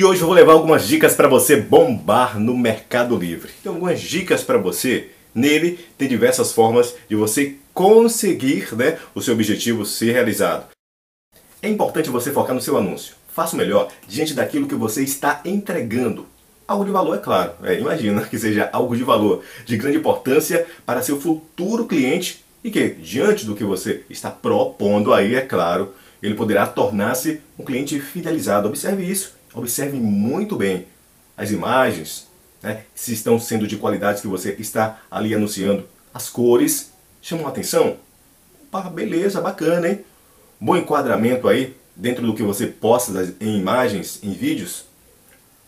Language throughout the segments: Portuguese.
E hoje eu vou levar algumas dicas para você bombar no Mercado Livre. Tem algumas dicas para você. Nele tem diversas formas de você conseguir né, o seu objetivo ser realizado. É importante você focar no seu anúncio. Faça o melhor diante daquilo que você está entregando. Algo de valor, é claro. É, imagina que seja algo de valor, de grande importância para seu futuro cliente e que, diante do que você está propondo aí, é claro, ele poderá tornar-se um cliente fidelizado. Observe isso, observe muito bem as imagens, né, se estão sendo de qualidade que você está ali anunciando. As cores chamam a atenção. Opa, beleza, bacana, hein? Bom enquadramento aí dentro do que você posta em imagens, em vídeos.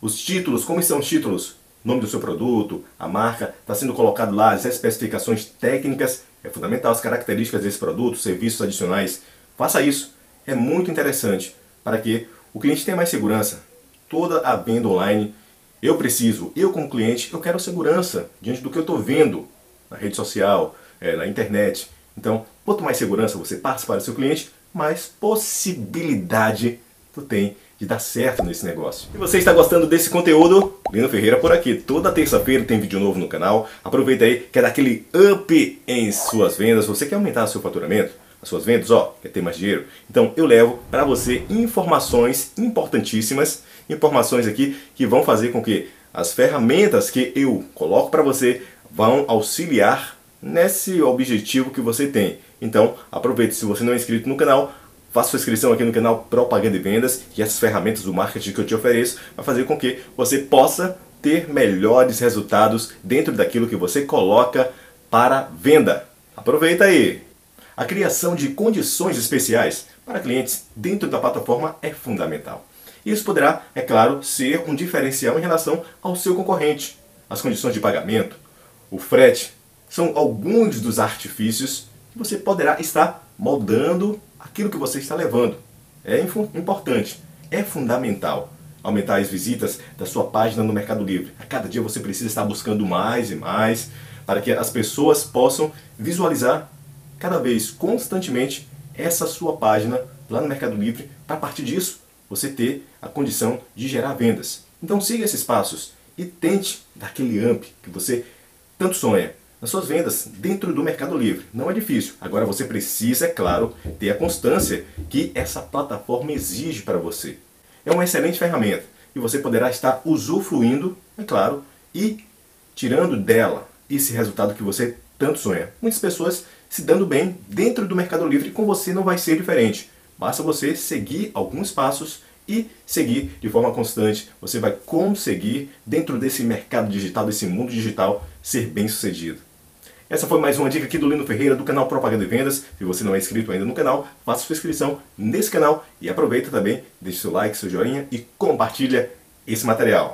Os títulos, como são os títulos? nome do seu produto, a marca, está sendo colocado lá as especificações técnicas, é fundamental as características desse produto, serviços adicionais. Faça isso, é muito interessante para que o cliente tenha mais segurança. Toda a venda online, eu preciso, eu como cliente, eu quero segurança diante do que eu estou vendo na rede social, é, na internet. Então, quanto mais segurança você passa para o seu cliente, mais possibilidade tu tem de dar certo nesse negócio. E você está gostando desse conteúdo? Lino Ferreira por aqui. Toda terça-feira tem vídeo novo no canal. Aproveita aí, quer dar aquele up em suas vendas. Você quer aumentar seu faturamento? As suas vendas, ó, quer ter mais dinheiro? Então eu levo para você informações importantíssimas, informações aqui que vão fazer com que as ferramentas que eu coloco para você vão auxiliar nesse objetivo que você tem. Então, aproveite se você não é inscrito no canal, Faça sua inscrição aqui no canal Propaganda e Vendas e essas ferramentas do marketing que eu te ofereço vai fazer com que você possa ter melhores resultados dentro daquilo que você coloca para venda. Aproveita aí! A criação de condições especiais para clientes dentro da plataforma é fundamental. Isso poderá, é claro, ser um diferencial em relação ao seu concorrente. As condições de pagamento, o frete, são alguns dos artifícios que você poderá estar moldando aquilo que você está levando. É importante, é fundamental aumentar as visitas da sua página no Mercado Livre. A cada dia você precisa estar buscando mais e mais para que as pessoas possam visualizar cada vez constantemente essa sua página lá no Mercado Livre, para a partir disso você ter a condição de gerar vendas. Então siga esses passos e tente dar aquele amp que você tanto sonha nas suas vendas dentro do Mercado Livre. Não é difícil. Agora você precisa, é claro, ter a constância que essa plataforma exige para você. É uma excelente ferramenta e você poderá estar usufruindo, é claro, e tirando dela esse resultado que você tanto sonha. Muitas pessoas se dando bem dentro do Mercado Livre com você não vai ser diferente. Basta você seguir alguns passos e seguir de forma constante. Você vai conseguir, dentro desse mercado digital, desse mundo digital, ser bem sucedido. Essa foi mais uma dica aqui do Lino Ferreira do canal Propaganda e Vendas. Se você não é inscrito ainda no canal, faça sua inscrição nesse canal e aproveita também, deixe seu like, seu joinha e compartilha esse material.